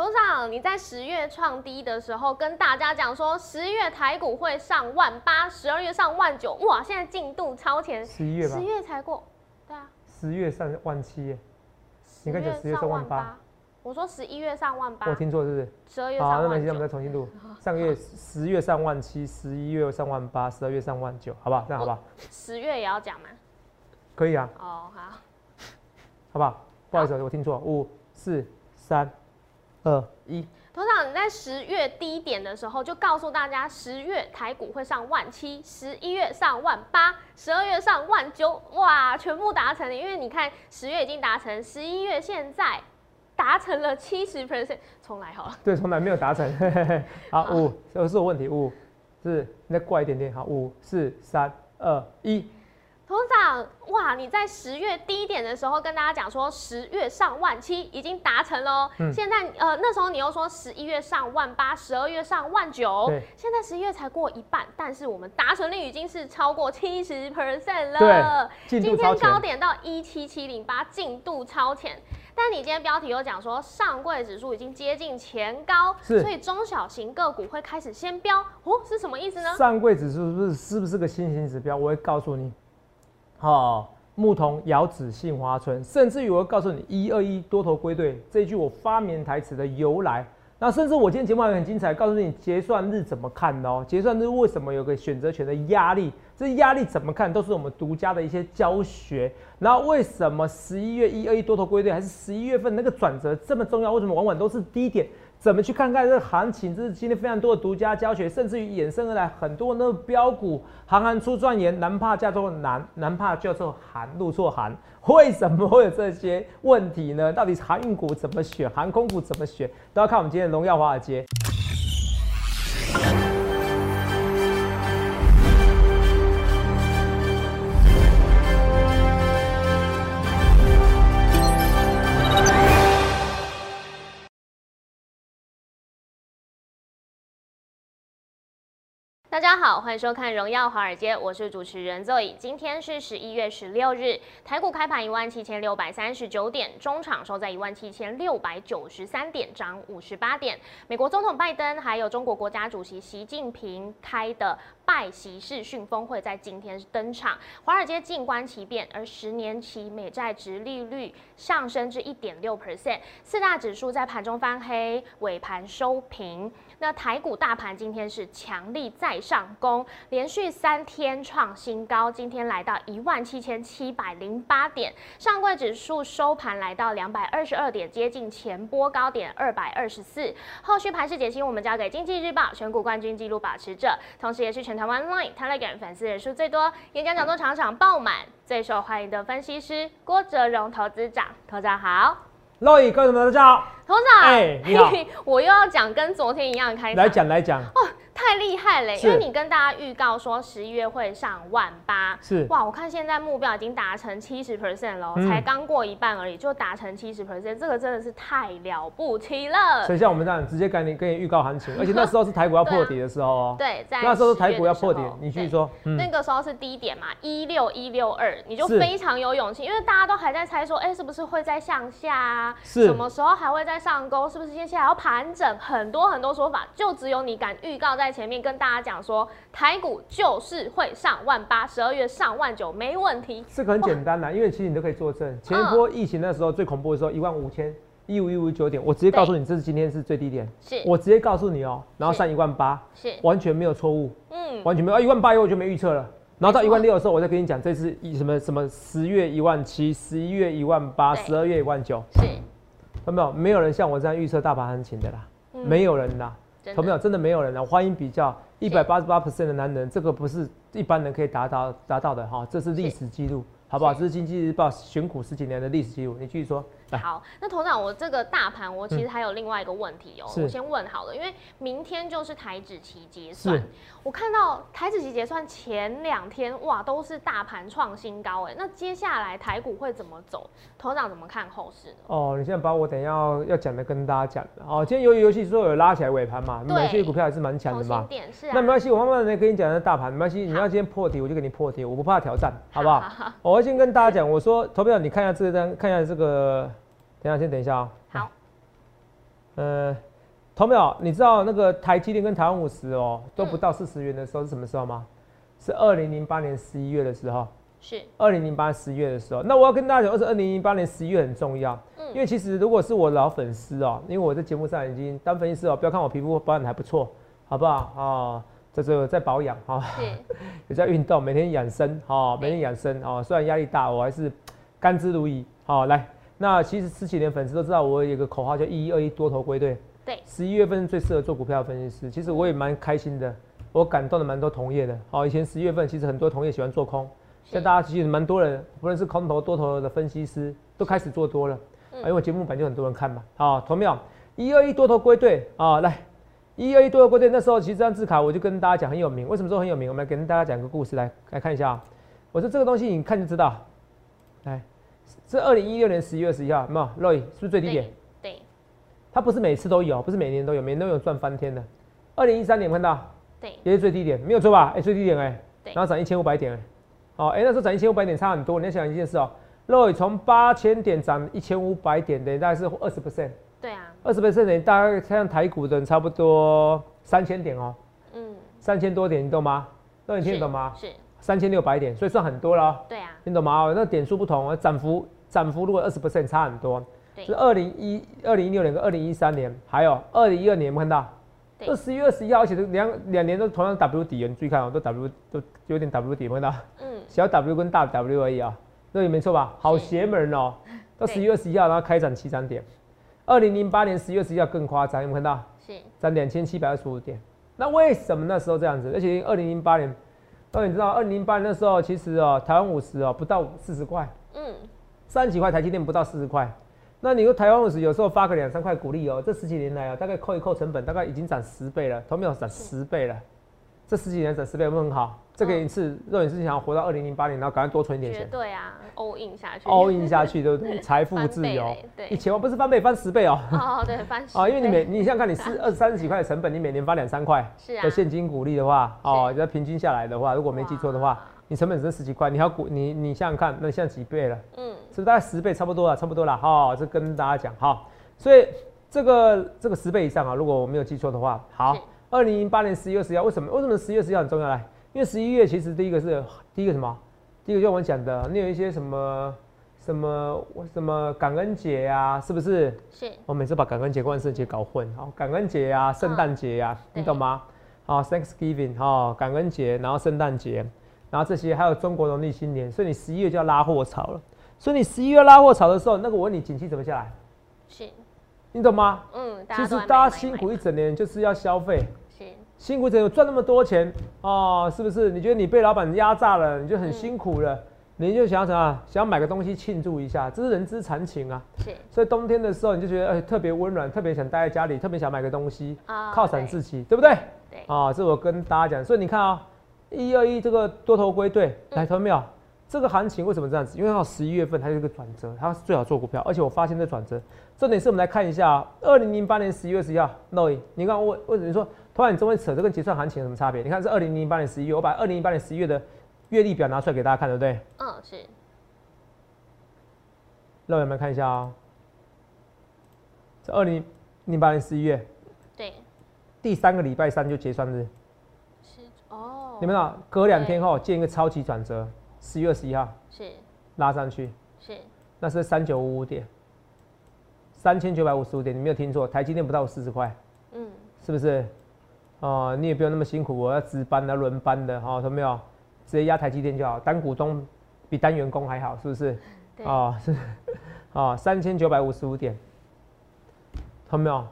董事长，你在十月创低的时候跟大家讲说，十月台股会上万八，十二月上万九，哇，现在进度超前，十一月吧十，月才过，对啊，十月上万七耶，你看讲10月上万八，我说十一月上万八我，听错是不是？十二月，上万那没事，我们再，重新录。上个月十月上万七，十一月上万八，十二月上万九，好不好？这样好不好？十月也要讲吗？可以啊，哦，好，好不好？不好意思，我听错，五四三二一。董事长，你在十月低点的时候就告诉大家，十月台股会上万七，十一月上万八，十二月上万九，哇，全部达成了。因为你看十月已经达成，十一月现在达成了七十 percent，重来好了。对，从来没有达成。嘿嘿嘿好，五，这是我问题，五，是你再过来一点点，好，五四三二一。董事长，哇，你在十月低点的时候跟大家讲说，十月上万七已经达成了哦。嗯现在呃那时候你又说十一月上万八，十二月上万九对，现在十一月才过一半，但是我们达成率已经是超过七十 percent 了。今度超前。天高点到一七七零八，进度超前。但你今天标题有讲说，上柜指数已经接近前高，是所以中小型个股会开始先标哦，是什么意思呢？上柜指数是不是是不是个新型指标？我会告诉你。哦，牧童遥指杏花村，甚至于我会告诉你一二一多头归队这一句我发明台词的由来。那甚至我今天节目还很精彩，告诉你结算日怎么看哦。结算日为什么有个选择权的压力？这压力怎么看都是我们独家的一些教学。然后为什么十一月一二一多头归队，还是十一月份那个转折这么重要？为什么往往都是低点？怎么去看看这个行情？这是今天非常多的独家教学，甚至于衍生而来很多那个标股，行行出状元，难怕叫做难，难怕叫做寒，入错行。为什么会有这些问题呢？到底航运股怎么选，航空股怎么选，都要看我们今天的荣耀华尔街。大家好，欢迎收看《荣耀华尔街》，我是主持人 Zoe。今天是十一月十六日，台股开盘一万七千六百三十九点，中场收在一万七千六百九十三点，涨五十八点。美国总统拜登还有中国国家主席习近平开的拜习式讯峰会在今天登场，华尔街静观其变，而十年期美债值利率上升至一点六 percent，四大指数在盘中翻黑，尾盘收平。那台股大盘今天是强力再上攻，连续三天创新高，今天来到一万七千七百零八点，上柜指数收盘来到两百二十二点，接近前波高点二百二十四。后续盘势解析，我们交给经济日报选股冠军纪录保持者，同时也是全台湾 Line、Telegram 粉丝人数最多、演讲讲座场场爆满、最受欢迎的分析师郭哲荣投资长，投资长好。肉宇，各位朋友大家好，董事长，哎你好。我又要讲跟昨天一样的开场，来讲来讲，太厉害了，是因为你跟大家预告说十一月会上万八，是哇，我看现在目标已经达成七十 percent 了，嗯才刚过一半而已，就达成七十 percent，这个真的是太了不起了所。以像我们这样直接跟你跟你预告行情，而且那时候是台股要破底的时候哦，对，在那时候10台股要破底你继续说，嗯那个时候是低点嘛，一六一六二，你就非常有勇气，因为大家都还在猜说，哎、是不是会再向下啊？是什么时候还会再上攻？是不是接下来要盘整？很多很多说法，就只有你敢预告在前面跟大家讲说，台股就是会上万八，十二月上万九，没问题。这个很简单啦，因为其实你都可以作证。前一波疫情那时候最恐怖的时候，一万五千一五一五九点，我直接告诉你，这是今天是最低点，是。我直接告诉你哦、然后上一万八，是，完全没有错误，嗯，完全没有。啊，一万八以后我就没预测了。然后到一万六的时候，我再跟你讲，这次一什么什么十月一万七，十一月一万八，十二月一万九，是，有没有？没有人像我这样预测大盘行情的啦，嗯。没有人啦。真有没有？真的没有人了！欢迎比较，一百八十八 percent 的男人，这个不是一般人可以达到达到的哈，这是历史记录，好不好？是这是经济日报选股十几年的历史记录，你继续说。来，好，那头长，我这个大盘，我其实还有另外一个问题哦、是我先问好了，因为明天就是台指期结算，我看到台指期结算前两天，哇，都是大盘创新高哎，那接下来台股会怎么走？头长怎么看后市呢？哦，你现在把我等一下要要讲的跟大家讲的哦。今天由于游戏说有拉起来尾盘嘛，对有些股票还是蛮强的嘛。点是啊，那没关系，我慢慢的跟你讲那大盘，没关系。你要今天破题，我就给你破题，我不怕挑战，好不好？好好我会先跟大家讲，我说投票，你看一下这张，看一下这个，等一下先等一下啊、好，呃，同没有？你知道那个台积电跟台湾五十哦都不到四十元的时候是什么时候吗？是二零零八年十一月的时候。是二零零八十一月的时候，那我要跟大家讲，二是二零零八年十一月很重要，嗯，因为其实如果是我老粉丝哦，因为我在节目上已经当分析师哦，不要看我皮肤保养的还不错，好不好啊？这是在保养哈，也 在运动，每天养生哈，每天养生哦。虽然压力大，我还是甘之如饴。好，来，那其实十几年粉丝都知道，我有个口号叫一一二一多头归队。对，十一月份最适合做股票分析师。其实我也蛮开心的，我感动了蛮多同业的。好，以前十一月份其实很多同业喜欢做空。现在大家其实蛮多人，不论是空头多头的分析师，都开始做多了。因为我节目版就很多人看嘛。好，同秒一二一多头归队啊，来一二一多头归队。那时候其实这张字卡我就跟大家讲很有名，为什么说很有名？我们来跟大家讲个故事，来来看一下啊。我说这个东西你看就知道。来，是二零一六年十一月十一号，有没有？Roy 是不是最低点？对。它不是每次都有，不是每年都有，每年都有赚翻天的。二零一三年看到？对。也是最低点，没有错吧？哎，最低点哎。对。然后涨一千五百点哎。哦，哎，那时候涨一千五百点差很多。你要想一件事哦，，Roy 从八千点涨一千五百点，等于大概是二十 percent。对啊，二十 percent 等于大概像台股的差不多三千点哦。嗯，三千多点，你懂吗？那你听得懂吗？是。三千六百点，所以算很多了。对啊。听懂吗？那点数不同，涨幅涨幅如果二十 percent 差很多。对。是二零一二零一六年跟二零一三年，还有二零一二年，有看到？这十一月二十一号，而且两两年都同样 W 底，你注意看哦，都 W 都有点 W 底，有看到？嗯。小 W 跟大 W 而已啊，那也没错吧？好邪门哦！到十一月十一号，然后开涨七涨点。二零零八年十月十一号更夸张，有没有看到？是涨两千七百二十五点。那为什么那时候这样子？而且二零零八年，那你知道二零零八年那时候其实哦，台湾五十哦不到四十块，嗯，三十几块台积电不到四十块。那你说台湾五十有时候发个两三块股利哦，这十几年来啊，大概扣一扣成本，大概已经涨十倍了，同没有涨十倍了。这十几年涨十倍有没有很好？这个一次，如果你是想要活到二零零八年，然后赶快多存一点钱，对啊，all in 下去，all in 下去，对不对？财富自由，对，一千万不是翻倍，翻十倍哦。哦，对，翻十。啊，因为你每你想想看，你是二三十几块的成本，你每年发两三块 的现金股利的话，哦，要平均下来的话，如果没记错的话，你成本只是十几块，你要股你你想想看，那现在几倍了？嗯，是不是大概十倍差不多了？差不多了，好，这跟大家讲好。所以这个这个十倍以上啊，如果我没有记错的话，好。二零零八年十一月十一号，为什么？为什么十一月十一号很重要？来，因为十一月其实第一个是第一个什么？第一个就我们讲的，你有一些什么什么什么感恩节呀，是不是？是。我每次把感恩节、万圣节搞混，好，感恩节呀、圣诞节呀，你懂吗？好，Thanksgiving，哈，感恩节，然后圣诞节，然后这些还有中国农历新年，所以你十一月就要拉货潮了。所以你十一月拉货潮的时候，那个我问你，景气怎么下来？是。你懂吗？嗯。其实大家辛苦一整年就是要消费。辛苦怎有赚那么多钱哦，是不是？你觉得你被老板压榨了，你就很辛苦了，你就想什么？想买个东西庆祝一下，这是人之常情啊。是。所以冬天的时候，你就觉得哎特别温暖，特别想待在家里，特别想买个东西啊犒赏自己，对不对？对。啊，这我跟大家讲，所以你看啊，一二一这个多头归队，来投没有？这个行情为什么这样子？因为到十一月份它有一个转折，它是最好做股票，而且我发现这转折。重点是我们来看一下，二零零八年十一月十一号，No，你看我为什么说？突然你这么扯，这跟结算行情有什么差别？你看是二零零八年十一月，我把二零零八年十一月的月历表拿出来给大家看，对不对？嗯，是。那我们看一下啊，这二零零八年十一月，对，第三个礼拜三就结算日。是哦。你们看，隔两天后见一个超级转折，十一月十一号是。拉上去，是，那是三九五五点，三千九百五十五点，你没有听错，台积电不到四十块，嗯，是不是？哦，你也不用那么辛苦，我要值班的、轮班的，哈，有没有？直接压台积电就好，单股东比单员工还好，是不是？哦，是，哦，三千九百五十五点，有没有？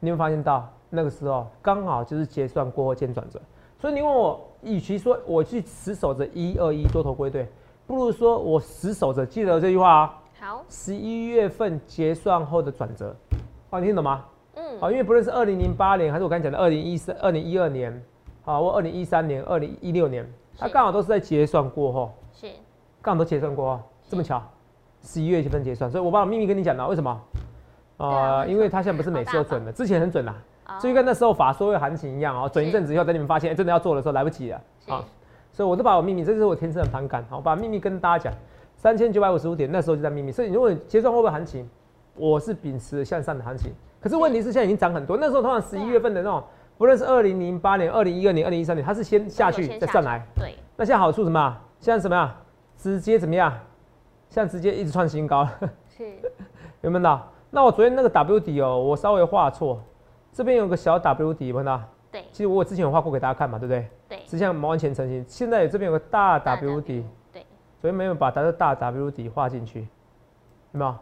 你有发现到那个时候刚好就是结算过后见转折，所以你问我，与其说我去死守着一二一多头归队，不如说我死守着，记得这句话啊。好。十一月份结算后的转折，哦，你听懂吗？嗯。啊，因为不论是二零零八年，还是我刚才讲的二零一三、二零一二年，好，或二零一三年、二零一六年，它刚好都是在结算过后，是，刚好都结算过后，这么巧，十一月份结算，所以我把我秘密跟你讲了，为什么？啊，因为它现在不是每次都准的，之前很准的，就跟那时候法说会行情一样哦，准一阵子以后，等你们发现真的要做的时候来不及了啊，所以我都把我秘密，这是我天生的反感，好，把秘密跟大家讲，三千九百五十五点那时候就在秘密，所以如果结算会不会行情？我是秉持向上的行情。可是问题是现在已经涨很多，那时候通常十一月份的那种，不论是二零零八年、二零一二年、二零一三年，它是先下去再上来。对。那现在好处什么？现在什么呀？直接怎么样？现在直接一直创新高。是。有没有到？那我昨天那个 W 底哦，我稍微画错，这边有个小 W 底，有没有到？对。其实我之前有画过给大家看嘛，对不对？对。实际上完全成型。现在这边有个大 W 底。对。所以没有把它的大 W 底画进去，有没有？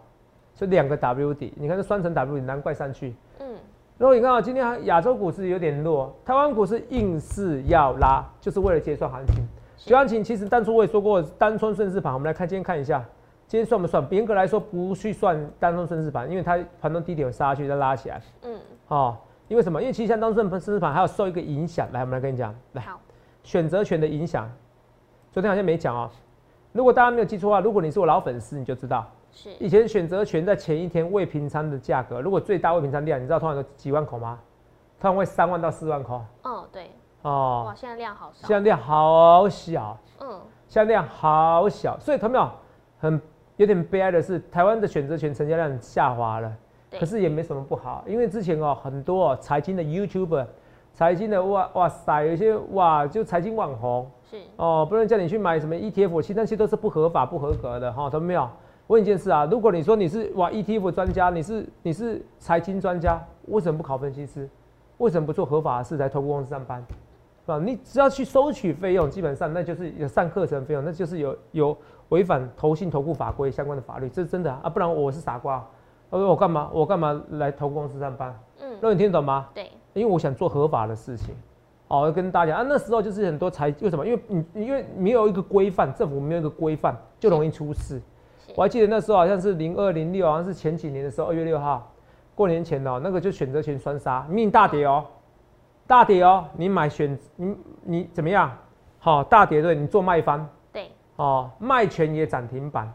所以两个 W 底，你看这双层 W 底，难怪上去。嗯。然后你看啊，今天亚洲股市有点弱，台湾股市硬是要拉，就是为了结算行情。结算行情其实当初我也说过，单冲顺势盘，我们来看今天看一下。今天算不算？严格来说，不去算当中顺势盘，因为它盘中低点有杀去再拉起来。嗯。哦，因为什么？因为其实像当中顺势盘还要受一个影响。来，我们来跟你讲。来，选择权的影响。昨天好像没讲哦。如果大家没有记错的话，如果你是我老粉丝，你就知道。是。以前选择权在前一天未平仓的价格，如果最大未平仓量，你知道通常有几万口吗？通常会三万到四万口。哦，对。哦。哇，现在量好少。现在量好小。嗯。现在量好小，所以同没有很。有点悲哀的是，台湾的选择权成交量下滑了，可是也没什么不好，因为之前哦很多财经的 YouTuber，财经的哇哇塞，有些哇就财经网红是哦，不能叫你去买什么 ETF，其实那些都是不合法不合格的哈，懂没有？问一件事啊，如果你说你是哇 ETF 专家，你是你是财经专家，为什么不考分析师？为什么不做合法的事来投顾公司上班？是吧？你只要去收取费用，基本上那就是有上课程费用，那就是有有。违反投信投顾法规相关的法律，这是真的啊！不然我是傻瓜，我说我干嘛？我干嘛来投公司上班？嗯，那你听得懂吗？对，因为我想做合法的事情。哦，要跟大家讲啊，那时候就是很多财为什么？因为你因为没有一个规范，政府没有一个规范，就容易出事。我还记得那时候好像是零二零六，好像是前几年的时候，二月六号过年前哦，那个就选择权双杀，命大跌哦，大跌哦，你买选你你怎么样？好，大跌对，你做卖方。哦，卖权也涨停板，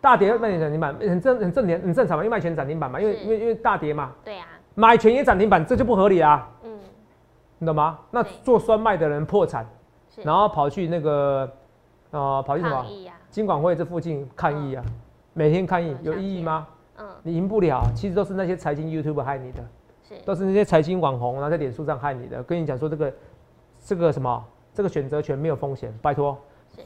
大跌卖权涨停板很正很正点很正常嘛，因为卖权涨停板嘛，因为因为因为大跌嘛。对啊。买权也涨停板，这就不合理啊。嗯。你懂吗？那做酸卖的人破产，然后跑去那个呃跑去什么？金管会这附近抗议啊，每天抗议有意义吗？嗯。你赢不了，其实都是那些财经 YouTube 害你的，是都是那些财经网红然后在脸书上害你的。跟你讲说这个这个什么这个选择权没有风险，拜托。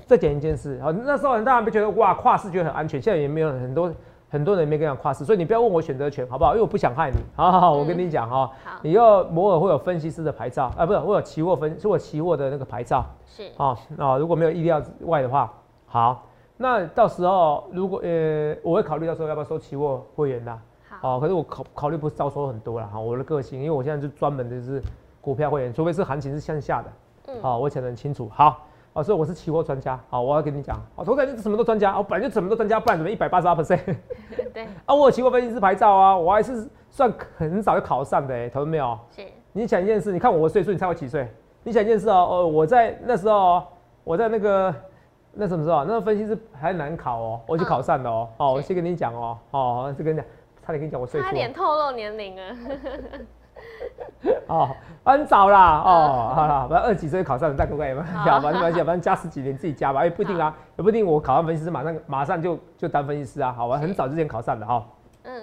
再讲一件事，好，那时候很多人不觉得哇跨市觉得很安全，现在也没有很多很多人没跟你讲跨市，所以你不要问我选择权好不好？因为我不想害你。好好好，我跟你讲哈，你要摩尔会有分析师的牌照啊，不是我有期货分，是我期货的那个牌照。是。啊啊，如果没有意料之外的话，好，那到时候如果呃，我会考虑到时候要不要收期货会员的，好，可是我考考虑不是招收很多了哈，我的个性，因为我现在就专门的是股票会员，除非是行情是向下的，嗯，好，我讲得很清楚，好。哦，所以我是期货专家。好，我要跟你讲，哦，投资人什么都专家，我本来就什么都专家，不然怎么一百八十二 percent？对。啊，我有期货分析师牌照啊，我还是算很早就考上的，哎，投没有？是。你想一件事，你看我岁数，你猜我几岁？你想一件事哦，哦，我在那时候，我在那个那什么时候？那个分析师还难考哦，我就考上了哦。哦，我先跟你讲哦，哦，就跟你讲，差点跟你讲我岁数。差点透露年龄啊。哦，很早啦，哦，好了，反正二几岁考上，再不管有没有加，反正反正反正加十几年自己加吧，也不一定啊，也不一定我考上分析师马上马上就就当分析师啊，好我，很早之前考上的哈，嗯，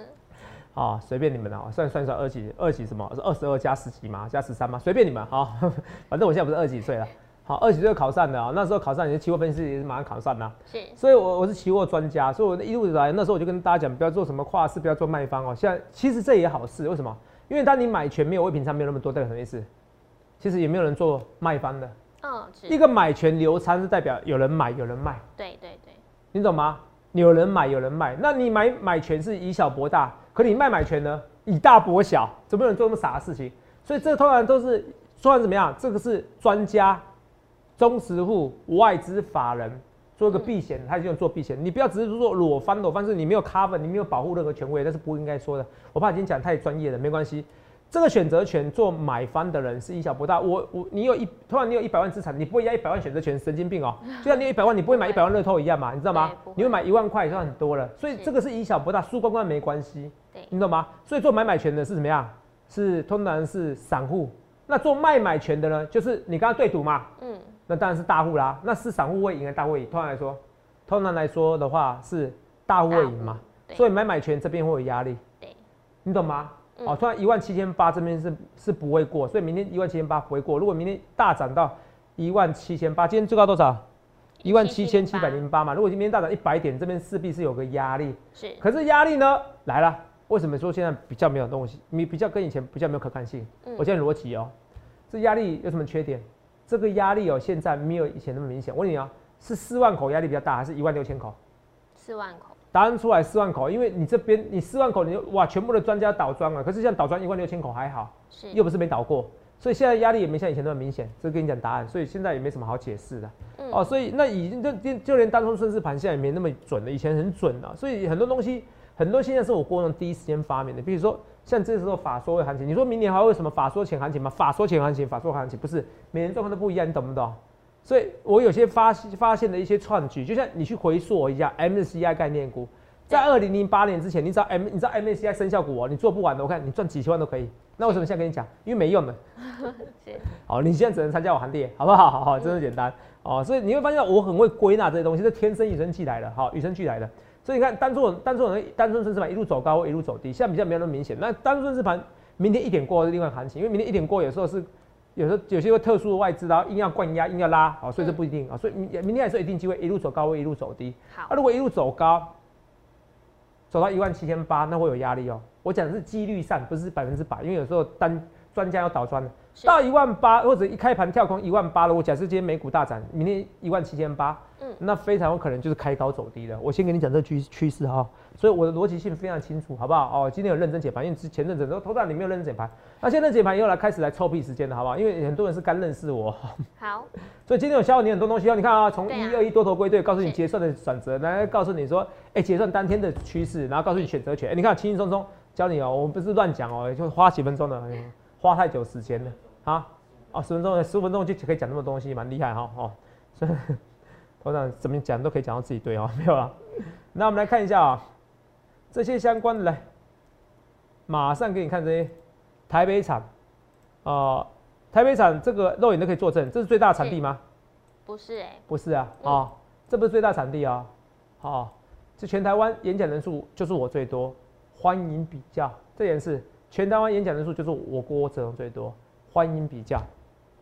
好，随便你们啊，算算算二级二级什么？是二十二加十几吗？加十三吗？随便你们，好，反正我现在不是二几岁了，好，二级岁考上的啊，那时候考上，你的期货分析师也是马上考上的，是，所以我我是期货专家，所以我一路以来那时候我就跟大家讲，不要做什么跨市，不要做卖方哦，现在其实这也好事，为什么？因为当你买权没有未平仓没有那么多，代表什么意思？其实也没有人做卖方的。嗯，一个买权流仓是代表有人买有人卖。对对对，你懂吗？有人买有人卖，那你买买权是以小博大，可你卖买权呢，以大博小，怎么有人做那么傻的事情？所以这通常都是说怎么样？这个是专家、中实户、外资法人。做一个避险，他就做避险。你不要只是说裸翻裸翻，是你没有 cover，你没有保护任何权威，那是不应该说的。我怕今天讲太专业了，没关系。这个选择权做买方的人是以小博大。我我你有一突然你有一百万资产，你不会压一百万选择权，神经病哦！就像你有一百万，你不会买一百万乐透一样嘛？你知道吗？你会买一万块，算很多了。所以这个是以小博大，输光光没关系。你懂吗？所以做买买权的是怎么样？是通常是散户。那做卖买权的呢？就是你刚刚对赌嘛？嗯。那当然是大户啦，那是散户会赢还是大户赢？通常来说，通常来说的话是大户会赢嘛。所以买买权这边会有压力，对，你懂吗？嗯哦，突然一万七千八这边是是不会过，所以明天一万七千八不会过。如果明天大涨到一万七千八，今天最高多少？一万七千七百零八嘛。如果今天大涨一百点，这边势必是有个压力。是可是压力呢来了，为什么说现在比较没有东西？你比较跟以前比较没有可看性？嗯我现在逻辑哦，这压力有什么缺点？这个压力哦，现在没有以前那么明显。我问你啊，是四万口压力比较大，还是一万六千口？四万口，答案出来四万口，因为你这边你四万口，你就哇全部的专家倒庄了。可是像倒庄一万六千口还好，是又不是没倒过，所以现在压力也没像以前那么明显。这跟你讲答案，所以现在也没什么好解释的。嗯哦，所以那已经就就就连单冲顺势盘现在也没那么准了，以前很准了。所以很多东西，很多现在是我郭荣第一时间发明的，比如说像这时候法说会行情，你说明年还会有什么法说前行情吗？法说前行情，法说行情不是每年状况都不一样，你懂不懂？所以我有些发发现的一些创举，就像你去回溯一下 MSCI 概念股，在二零零八年之前，你知道 M 你知道 MSCI 生效股哦，你做不完的，我看你赚几千万都可以。那为什么现在跟你讲？因为没用的。好，你现在只能参加我行列，好不好？好好，真的简单哦。所以你会发现我很会归纳这些东西，是天生与生俱来的，好，与生俱来的。所以你看单纯单做人单纯顺势盘一路走高，一路走低，现在比较没有那么明显。那单顺势盘明天一点过是另外行情，因为明天一点过有时候是有时候有些会特殊的外资，然后硬要灌压，硬要拉，好，所以这不一定啊。所以明明天还是有一定机会一路走高，会一路走低。好啊，，如果一路走高，走到一万七千八，那会有压力哦。我讲的是几率上，不是百分之百，因为有时候单专家要倒专的，是到一万八或者一开盘跳空一万八了。我假设今天美股大涨，明天一万七千八，嗯那非常有可能就是开高走低了。我先跟你讲这趋趋势哈，所以我的逻辑性非常清楚，好不好？哦，今天有认真解盘，因为之前认真都头档你没有认真解盘，那现在解盘以后来开始来臭屁时间了，好不好？因为很多人是刚认识我，好，所以今天有教你很多东西哦。你看啊，从一二一多头归队，告诉你是结算的转折，来告诉你说，哎、结算当天的趋势，然后告诉你选择权。哎、你看轻轻松松教你哦，我们不是乱讲哦，就花几分钟的，哎花太久时间了啊。哦，十分钟、十五分钟就可以讲那么多东西，蛮厉害哈哦。所以头长怎么讲都可以讲到自己对哦，没有了。那我们来看一下啊，这些相关的来，马上给你看这些台北厂啊、台北厂这个肉眼都可以作证，这是最大产地吗？不是哎，不是啊，嗯哦，这不是最大产地啊、哦，这全台湾演讲人数就是我最多，欢迎比较，这件事，全台湾演讲人数就是我郭哲荣最多，欢迎比较，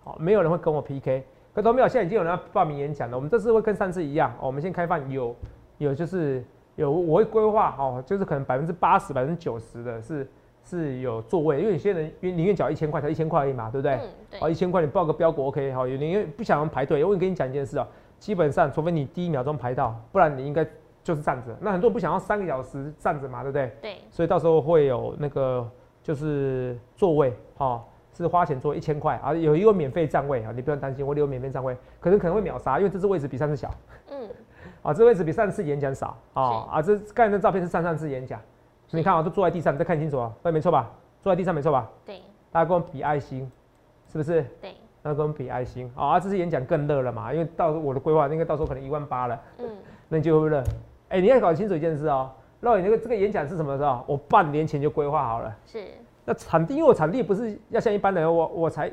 好、没有人会跟我 PK，可都没有，现在已经有人要报名演讲了，我们这次会跟上次一样，哦，我们先开放有有就是有我会规划哦，就是可能百分之八十、百分之九十的是是有座位，因为有些人宁愿缴一千块，才一千块而已嘛，对不对？嗯，对哦，，一千块你报个标股 OK，好，有你因为不想要排队，我跟你讲一件事哦，基本上除非你第一秒钟排到，不然你应该就是站着。那很多人不想要三个小时站着嘛，对不对？对，所以到时候会有那个就是座位，哦，是花钱做一千块啊，有一个免费站位啊，你不用担心，我留免费站位，可能可能会秒杀，因为这次位置比上次小嗯，啊，这位置比上次演讲少啊啊，这刚才那照片是上上次演讲，你看啊，都坐在地上，你再看清楚啊，对，没错吧？坐在地上没错吧？对大家跟我比爱心，是不是？对，那跟我们比爱心好啊，这次演讲更热了嘛，因为到我的规划应该到时候可能一万八了，嗯，那你就会热？哎、你要搞清楚一件事哦，肉眼那个这个演讲是什么时候？我半年前就规划好了。是，那场地，因为我场地不是要像一般人，我我才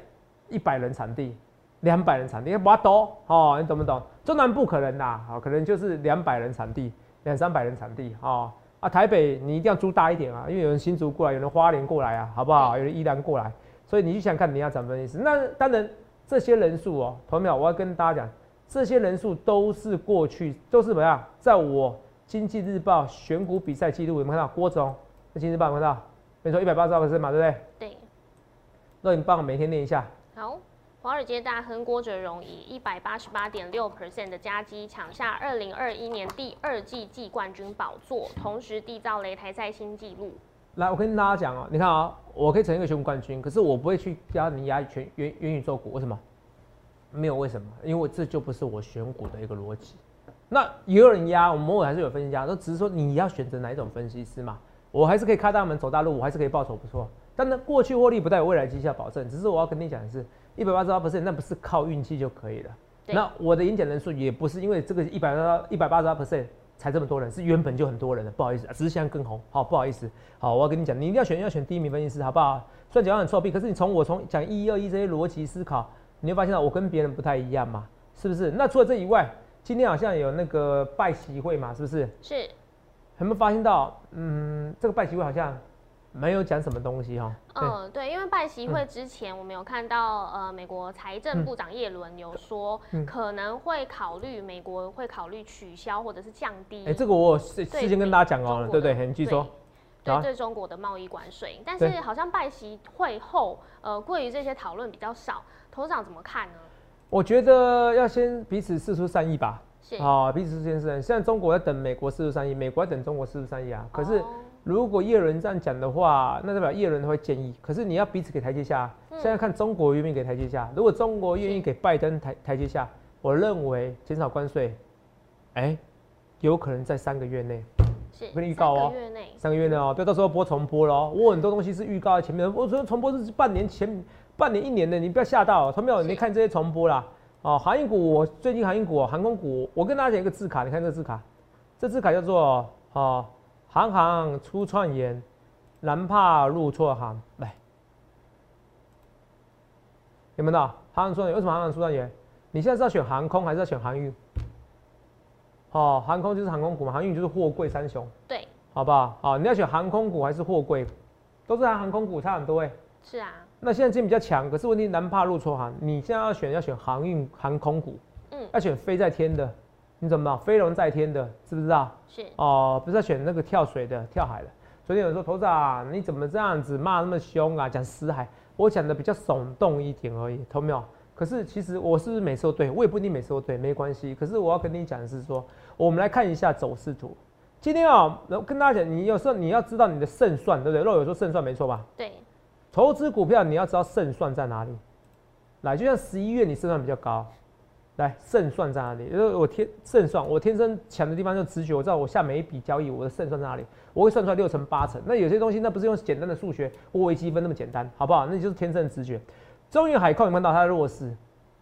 一百人场地，两百人场地，不多哦，你懂不懂？中南部可能啦，好，可能就是两百人场地，两三百人场地，哦啊，台北你一定要租大一点啊，因为有人新竹过来，有人花莲过来啊，好不好？有人宜兰过来，所以你去想看你要怎么分析。那当然这些人数哦，同学们，我要跟大家讲，这些人数都是过去都是怎么样，在我经济日报选股比赛记录有没有看到？郭总，在经济日报有没有看到？没错，一百八十二个嘛，对不对？对，那你帮我每天念一下。好。华尔街大亨郭哲荣以一百八十八点六 percent 的加基抢下二零二一年第二季季冠军宝座，同时缔造擂台赛新纪录。来，我跟大家讲哦，你看啊、我可以成一个选股冠军，可是我不会去压你压全元元宇宙股，为什么？没有为什么，因为这就不是我选股的一个逻辑。那也有人压，我们偶尔还是有分析家，都只是说你要选择哪一种分析师嘛。我还是可以开大门走大路，我还是可以报酬不错。但呢，过去获利不代表未来绩效保证，只是我要跟你讲的是，一百八十八 percent 那不是靠运气就可以了。那我的演讲人数也不是因为这个一百八一百八十八 percent 才这么多人，是原本就很多人的，不好意思，只是现在更红。好，不好意思，好，我要跟你讲，你一定要选要选第一名分析师，好不好？虽然讲话很臭屁，可是你从我从讲一二一这些逻辑思考，你会发现到我跟别人不太一样嘛，是不是？那除了这以外，今天好像有那个拜习会嘛，是不是？是，有没有发现到？嗯，这个拜习会好像没有讲什么东西哈。嗯，对，因为拜习会之前，我们有看到呃，美国财政部长耶伦有说可能会考虑美国会考虑取消或者是降低。哎，这个我事事先跟大家讲哦，对不对？你继续说。对对，中国的贸易关税，但是好像拜习会后，呃，关于这些讨论比较少。头长怎么看呢？我觉得要先彼此示出善意吧。是啊，彼此示出善意。现在中国在等美国四十三亿，美国在等中国四十三亿啊。可是如果叶伦这样讲的话，那代表叶伦会建议。可是你要彼此给台阶下。现在看中国愿不愿意给台阶下。如果中国愿意给拜登台台阶下，我认为减少关税，哎，有可能在三个月内。我跟你预告哦，三个月内哦，不要，到时候播重播了。我很多东西是预告在前面，我说重播是半年前、半年、一年的，你不要吓到。同没有？你看这些重播啦。哦，航运股，我最近航运股、航空股，我跟大家讲一个字卡，你看这字卡，这字卡叫做哦，行行出状元，难怕入错行。来，有没有？行行出状元，为什么行行出状元？你现在是要选航空还是要选航运？哦，航空就是航空股嘛，航运就是货柜三雄。对，好不好？好，你要选航空股还是货柜？都是航航空股差很多哎。是啊。那现在今天比较强，可是问题难怕入错行。你现在要选要选航运航空股，嗯，要选飞在天的，你怎么办？飞龙在天的，知不知道？是。哦，不是要选那个跳水的、跳海的。昨天有人说头子啊，你怎么这样子骂那么凶啊？讲死海，我讲的比较耸动一点而已，同没有？可是其实我是不是每次都对？我也不一定每次都对，没关系。可是我要跟你讲的是说。我们来看一下走势图。今天啊，跟大家讲，你有时候你要知道你的胜算，对不对？肉有说胜算没错吧？对。投资股票你要知道胜算在哪里。来，就像十一月你胜算比较高，来胜算在哪里？因为我天胜算，我天生强的地方就直觉，我知道我下每一笔交易我的胜算在哪里，我会算出来六成八成。那有些东西那不是用简单的数学或微积分那么简单，好不好？那就是天生的直觉。中远海控你看到它的弱势，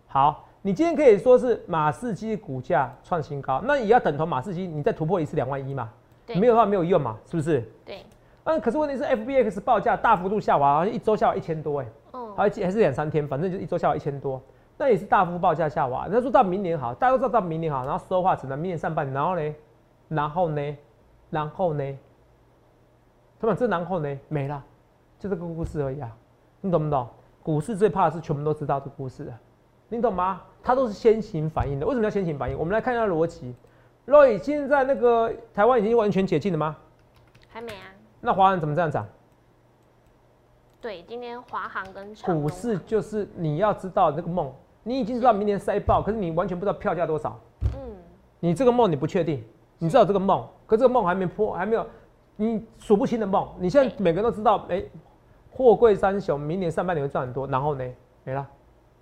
好。你今天可以说是马士基股价创新高，那也要等同马士基，你再突破一次两万一嘛？没有的话没有用嘛？是不是？对。嗯，可是问题是 FBX 报价大幅度下滑，好像一周下滑一千多哎，哦，还还是两三天，反正就一周下滑一千多，那也是大幅报价下滑。那说到明年好，大家都知道到明年好，然后说话只能明年上半年，然后呢，然后呢，然后呢，他们这然后呢没了，就这个故事而已啊，你懂不懂？股市最怕的是全部都知道这故事啊。你懂吗？它都是先行反应的。为什么要先行反应？我们来看一下逻辑。Roy，现在那个台湾已经完全解禁了吗？还没啊。那华航怎么这样涨？对，今天华航跟股市就是你要知道那个梦，你已经知道明年塞爆，可是你完全不知道票价多少。嗯。你这个梦你不确定，你知道这个梦，可这个梦还没破，还没有你数不清的梦。你现在每个人都知道，哎，货柜三雄明年上半年会赚很多，然后呢，没了。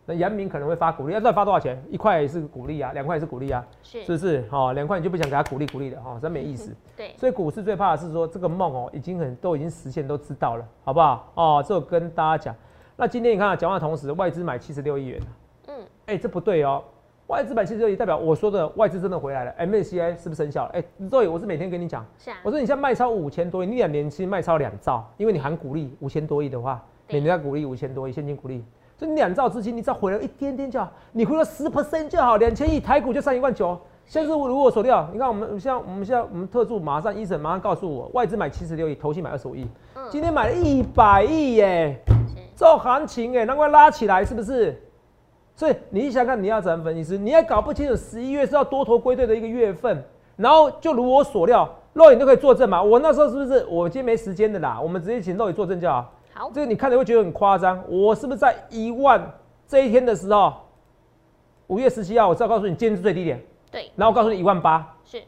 那阳明可能会发鼓励，要知道发多少钱？一块也是鼓励啊，两块也是鼓励啊，是不是？哦，两块你就不想给他鼓励鼓励的哈，真没意思。对，所以股市最怕的是说这个梦哦，已经很都已经实现，都知道了，好不好？哦，这我跟大家讲。那今天你看讲话同时，外资买七十六亿元嗯，哎，这不对哦，外资买七十六亿，代表我说的外资真的回来了，MACI 是不是生效了？哎，所以我是每天跟你讲，是啊，我说你现在卖超五千多亿，你两年期卖超两兆，因为你含股利五千多亿的话，每年要股利五千多亿现金股利。这两兆资金，你只要回了一点点就好，你回了十 percent 就好，两千亿台股就上一万九。现在是如果锁掉，你看我们像我们现在我们特助马上医生马上告诉我，外资买七十六亿，投信买二十五亿，今天买了一百亿耶，这行情哎，难怪拉起来是不是？所以你想看你要怎样分析师，你也搞不清楚十一月是要多头归队的一个月份，然后就如我所料，肉眼都可以作证嘛。我那时候是不是我今天没时间的啦？我们直接请肉眼作证就好。这个你看着会觉得很夸张，我是不是在一万这一天的时候，五月十七号，我只要告诉你今天是最低点，对，然后告诉你一万八，是，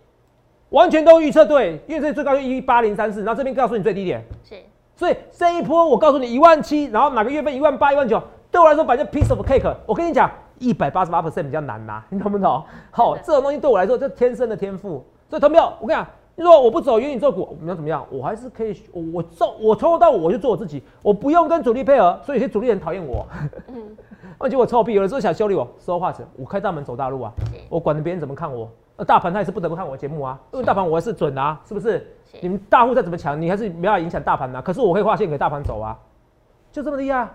完全都预测对，因为这最高就一八零三四，然后这边告诉你最低点，是，所以这一波我告诉你一万七，然后哪个月份一万八、一万九，对我来说反正 piece of cake，我跟你讲，一百八十八 percent 比较难拿，你懂不懂？好，这种东西对我来说，这天生的天赋，所以投票？我跟你讲。你说我不走元宇宙股，你要怎么样？我还是可以，我做我从头到尾我就做我自己，我不用跟主力配合，所以有些主力很讨厌我。嗯，而且我臭屁，有的时候想修理我，说话者，我开大门走大路啊，我管着别人怎么看我，那大盘他也是不得不看我节目啊，因为大盘我还是准啊，是不是？你们大户再怎么强，你还是没法影响大盘的，可是我可以划线给大盘走啊，就这么厉害。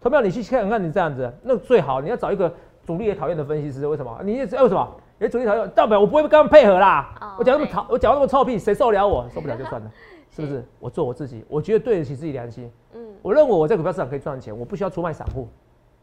投票你去看看，你这样子，那最好你要找一个主力也讨厌的分析师，为什么？你也为什么？有些主力投代表我不会跟他们配合啦。哦我讲那么对讨，我讲那么臭屁，谁受得了我？受不了就算了，是不是？我做我自己，我觉得对得起自己良心。嗯，我认为我在股票市场可以赚钱，我不需要出卖散户。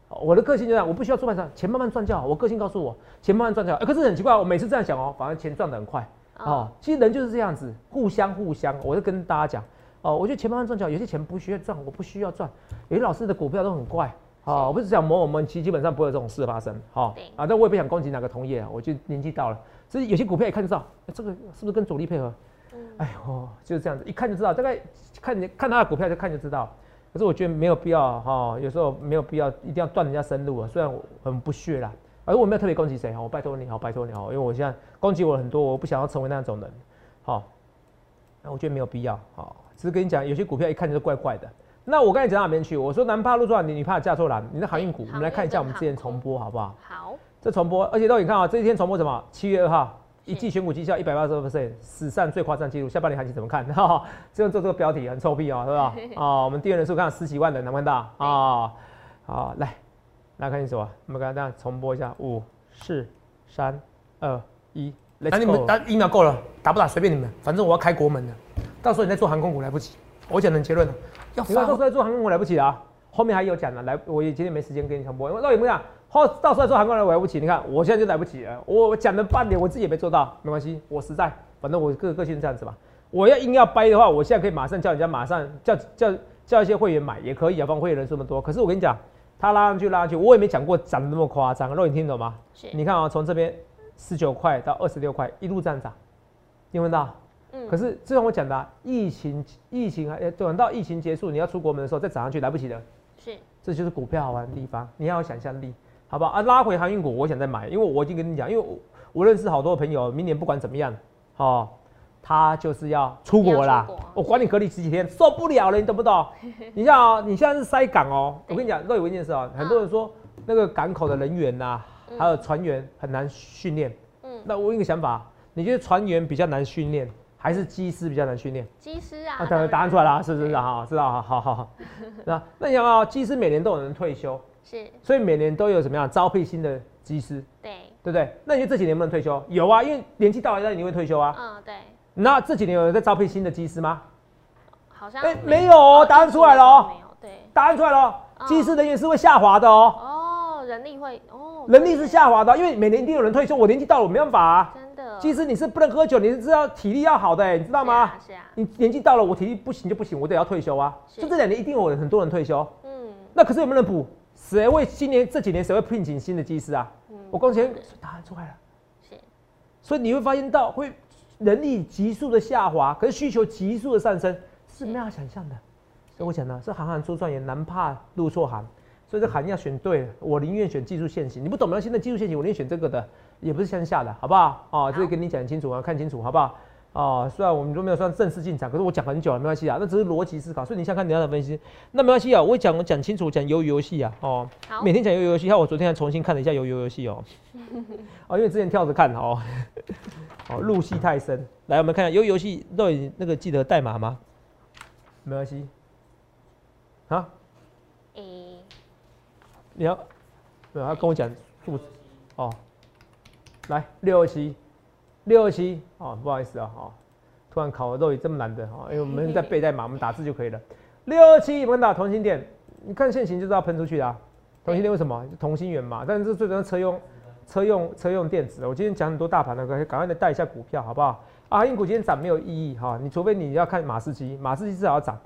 我的个性就这样，我不需要出卖散，钱慢慢赚就好。我个性告诉我，钱慢慢赚就好。哎可是很奇怪，我每次这样想哦，反而钱赚得很快。哦，其实人就是这样子，互相互相。我就跟大家讲，哦，我觉得钱慢慢赚就好，有些钱不需要赚，我不需要赚。有些老师的股票都很怪。哦，我不是讲某某某，其基本上不会有这种事发生。好、对啊，但我也不想攻击哪个同业啊，我就年纪到了，所以有些股票一看就知道，哎这个是不是跟主力配合？嗯哎呦，就是这样子，一看就知道，大概看你看他的股票就看就知道。可是我觉得没有必要哈、有时候没有必要一定要断人家生路啊。虽然我很不屑啦，而我没有特别攻击谁哈，我拜托你好，拜托你好，因为我现在攻击我很多，我不想要成为那种人，好、那我觉得没有必要，好、只是跟你讲，有些股票一看就是怪怪的。那我刚才讲到哪边去？我说南怕路转，你女怕嫁错郎，你的航运股，我们来看一下我们之前重播好不好？好，这重播，而且都你看啊，这一天重播什么？七月二号，一季选股绩效一百八十二 percent，史上最夸张记录。下半年行情怎么看？哈哈，这样做这个标题很臭屁哦，是吧？啊，我们订阅人数看十几万人，能看到啊？好，来，来看清楚啊，我们刚刚这样重播一下，五、四、三、二、一那你们打疫苗够了，打不打随便你们，反正我要开国门的。到时候你再做航空股来不及，我讲的很结论了。要你看到时候发再做航空股来不及啊，后面还有讲的，来，我也今天没时间跟你重播，因为到底怎么样？后到时候再做航空股来不及，你看我现在就来不及了，我我讲了半年，我自己也没做到，没关系，我实在，反正我个个性是这样子吧。我要硬要掰的话，我现在可以马上叫人家马上叫叫叫一些会员买也可以啊，反正会员人数那么多。可是我跟你讲，他拉上去拉上去，我也没讲过涨得那么夸张。肉，你听懂吗？是，你看啊、从这边十九块到二十六块，一路这样涨，你有没有到？嗯可是，就像我讲的啊、疫情疫情还呃等到疫情结束，你要出国门的时候再涨上去，来不及了。是，这就是股票好玩的地方，你要有想象力，好不好啊？拉回航运股，我想再买，因为我已经跟你讲，因为我我认识好多朋友，明年不管怎么样，哦，他就是要出国啦。我管你隔离十几天，受不了了，你懂不懂？你像哦，你现在是塞港哦，我跟你讲，都有一件事哦，很多人说那个港口的人员呐、嗯还有船员很难训练。嗯，那我有一个想法，你觉得船员比较难训练，还是机师比较难训练？机师啊，啊，答答案出来了，是是？是，好，知道，好好好好。那那你想啊，机师每年都有人退休，是，所以每年都有什么样招聘新的机师，对，对不对？那你觉得这几年能不能退休？有啊，因为年纪到了，那你会退休啊。嗯，对，那这几年有人在招聘新的机师吗？好像哎没有。哦答案出来了哦。没有，对，答案出来了哦，嗯。机师人员是会下滑的哦，哦，人力会，哦，人力是下滑的哦，因为每年一定有人退休，我年纪到了，我没办法啊。真的，机师你是不能喝酒，你是知道体力要好的、欸，你知道吗？是啊，是啊，你年纪到了，我体力不行就不行，我得要退休啊。是就这两年一定有很多人退休，嗯，那可是有没有人补？谁会今年这几年谁会聘请新的技师啊？嗯我刚前答案出来了，是，所以你会发现到会人力急速的下滑，可是需求急速的上升，是没办法想象的。所以我讲呢，是行行出状元，难怕入错行。所以这行要选对了，我宁愿选技术线型。你不懂吗？现在，技术线型我宁愿选这个的，也不是向下的，好不好？哦，这个跟你讲清楚啊，看清楚，好不好？哦，虽然我们都没有算正式进场，可是我讲很久了，没关系啊，那只是逻辑思考。所以你想看你要的分析，那没关系啊，我讲我讲清楚，讲鱿鱼游戏啊，哦，好，每天讲鱿鱼游戏，还有我昨天还重新看了一下鱿鱼游戏哦，哦，因为之前跳着看哦，哦，入戏太深。来，我们看一下鱿鱼游戏，都已那个记得代码吗？没关系，啊，诶，你要，对，他跟我讲数字，哦，来六二七，六二七，哦，不好意思啊，哦，突然考肉也这么难的哦，因为我们在背代码，我们打字就可以了。六二七，我们打同心点，你看现行就知道喷出去的、啊。同心点为什么？同心圆嘛，但是这最主要车用车用车用电子。我今天讲很多大盘的，赶赶快来带一下股票，好不好？啊，英股今天涨没有意义哈，你除非你要看马士基，马士基至少要涨，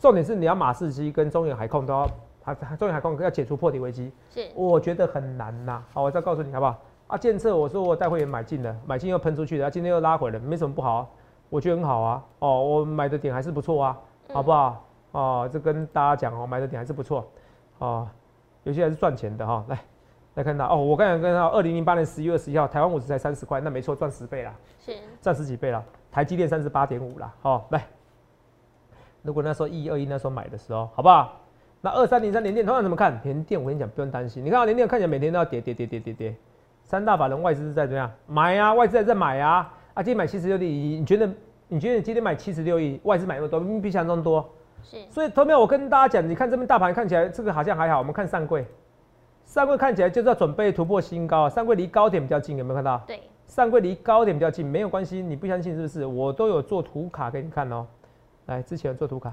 重点是你要马士基跟中远海控都要，它中远海控要解除破底危机，是，我觉得很难呐。好，我再告诉你好不好？啊，建策我说我带会员买进的，买进又喷出去的，啊今天又拉回了，没什么不好啊，我觉得很好啊。哦，我买的点还是不错啊，好不好？哦，这跟大家讲哦，买的点还是不错，哦，有些还是赚钱的哈、来，来看到哦，我刚才跟到二零零八年十一月十一号，台湾五十才三十块，那没错，赚十倍啦，是，赚十几倍啦。台积电三十八点五啦，好、来，如果那时候一二一那时候买的时候，好不好？那二三零三联电同样怎么看？联电我跟你讲不用担心，你看到联电看起来每天都要跌跌跌跌跌跌，三大法人外资是在怎么样买啊？外资还在买啊？啊，今天买七十六亿，你觉得你觉得你今天买七十六亿，外资买那么多，比想象中多？是，所以，头面我跟大家讲，你看这边大盘看起来这个好像还好，我们看上柜，上柜看起来就是要准备突破新高，上柜离高点比较近，有没有看到？对，上柜离高点比较近，没有关系，你不相信是不是？我都有做图卡给你看哦。来，之前做图卡，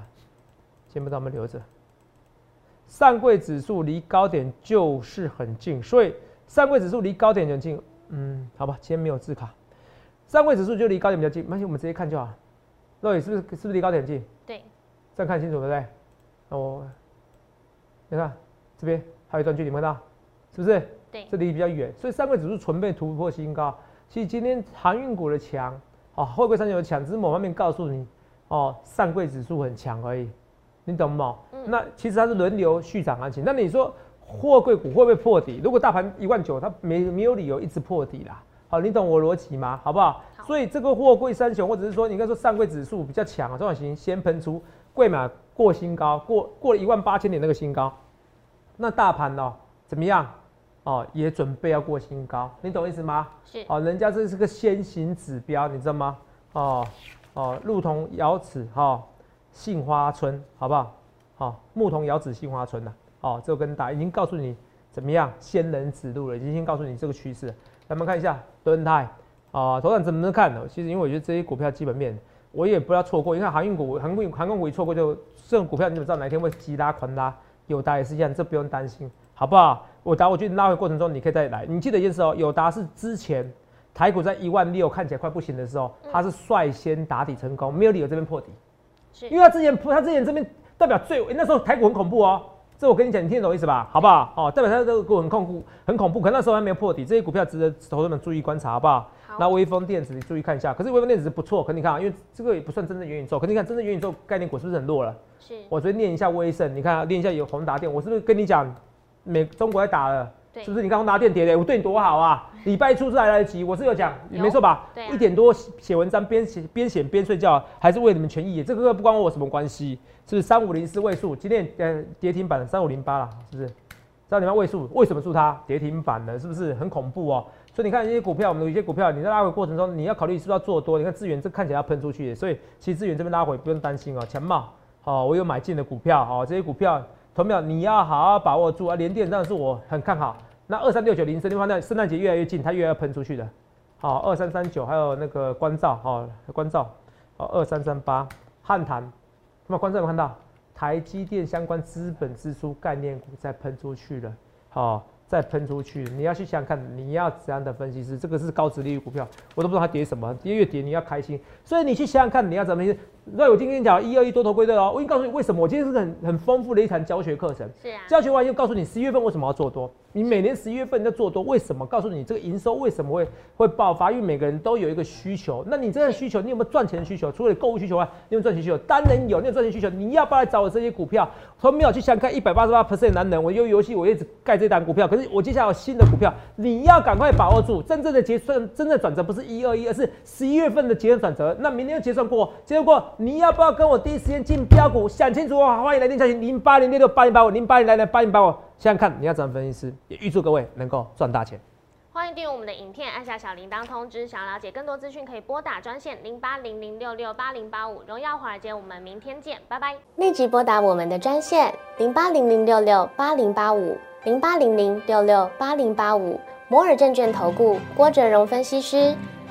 先不让我们留着。上柜指数离高点就是很近，所以上柜指数离高点很近。嗯，好吧，今天没有字卡，上柜指数就离高点比较近，没关系，我们直接看就好。肉眼是不是是不是离高点近？对，这样看清楚对不对？那我，你看这边还有一段距离，看到是不是？对，这离比较远，所以上柜指数纯被突破新高。其实今天航运股的强，哦，后柜三九的强，只是某方面告诉你，哦，上柜指数很强而已，你懂吗？嗯。那其实它是轮流续涨行情。那你说货柜股会不会破底？如果大盘一万九，它没没有理由一直破底啦。好，你懂我逻辑吗？好不好？所以这个货柜三雄，或者是说你应该说上柜指数比较强啊，中小型先喷出，柜码过新高，过过了一万八千点那个新高，那大盘呢怎么样？哦，也准备要过新高，你懂意思吗？是。哦，人家这是个先行指标，你知道吗？哦哦，路同瑶子哈，杏花村，好不好？好，牧童遥指杏花村呐。哦，这个跟大已经告诉你怎么样，仙人指路了，已经先告诉你这个趋势。咱们看一下敦泰啊，头场怎么能看呢？其实因为我觉得这些股票基本面，我也不要错过。你看航运股、航运、航空股一错过，就这种股票你怎么知道哪一天会急拉、狂拉？有达也是一样，这不用担心，好不好？我答，我觉得拉回过程中你可以再来。你记得一件事哦，友达是之前台股在一万六看起来快不行的时候，它是率先打底成功，没有理由这边破底，是因为它之前它之前这边代表最那时候台股很恐怖哦。这我跟你讲，你听得懂意思吧？好不好？哦，代表它这个股很恐怖，很恐怖。可那时候还没有破底，这些股票值得投资者们注意观察，好不好？那微风电子你注意看一下，可是微风电子不错，可你看啊，因为这个也不算真正元宇宙，可你看真正元宇宙概念股是不是很弱了？是。我昨天念一下威盛，你看啊，念一下有宏达电，我是不是跟你讲，美中国在打了？是不是你刚刚拿电跌的？我对你多好啊！礼拜初是还来得及，我是有讲，没错吧？对，一点多写文章，边写边写边睡觉，还是为你们权益。这个不关我什么关系，是不是？三五零四位数，今天呃跌停板三五零八了，是不是？三五零八位数，为什么是它跌停板呢？是不是很恐怖哦？所以你看这些股票，我们有一些股票，你在拉回过程中，你要考虑是不是要做多？你看资源这看起来要喷出去，所以其实资源这边拉回不用担心哦。强茂，好，我有买进的股票，好，这些股票，同秒你要好好把握住啊。连电当然是我很看好。那二三六九零升，你看那圣诞节越来越近，它越要喷出去的。好，二三三九还有那个关照，好关照，好二三三八汉唐，那么关照有看到台积电相关资本支出概念股在喷出去了，好再喷出去，你要去想想看，你要怎样的分析师？这个是高值利率股票，我都不知道它跌什么，跌越跌你要开心，所以你去想想看，你要怎么？那我今天讲一二一多头归队哦，我已经告诉你为什么，我今天是很很丰富的一堂教学课程，是啊，教学完又告诉你十一月份为什么要做多。你每年十一月份在做多，为什么？告诉你这个营收为什么会会爆发？因为每个人都有一个需求。那你这个需求，你有没有赚钱的需求？除了购物需求外，你有赚钱需求？当然有，你有赚钱需求。你要不要来找我这些股票？从没有去想看一百八十八 percent 男人，我用游戏我一直盖这单股票。可是我接下来有新的股票，你要赶快把握住。真正的结算，真正转折不是一二一，而是十一月份的结算转折。那明天结算过，结算过，你要不要跟我第一时间进标股？想清楚哦！欢迎来电查询零八零六六八零八五零八零来来八零八五。想想看，你要怎么分析师？也预祝各位能够赚大钱。欢迎订阅我们的影片，按下小铃铛通知。想要了解更多资讯，可以拨打专线零八零零六六八零八五。荣耀华尔街，我们明天见，拜拜。立即拨打我们的专线零八零零六六八零八五零八零零六六八零八五。摩尔证券投顾郭哲荣分析师。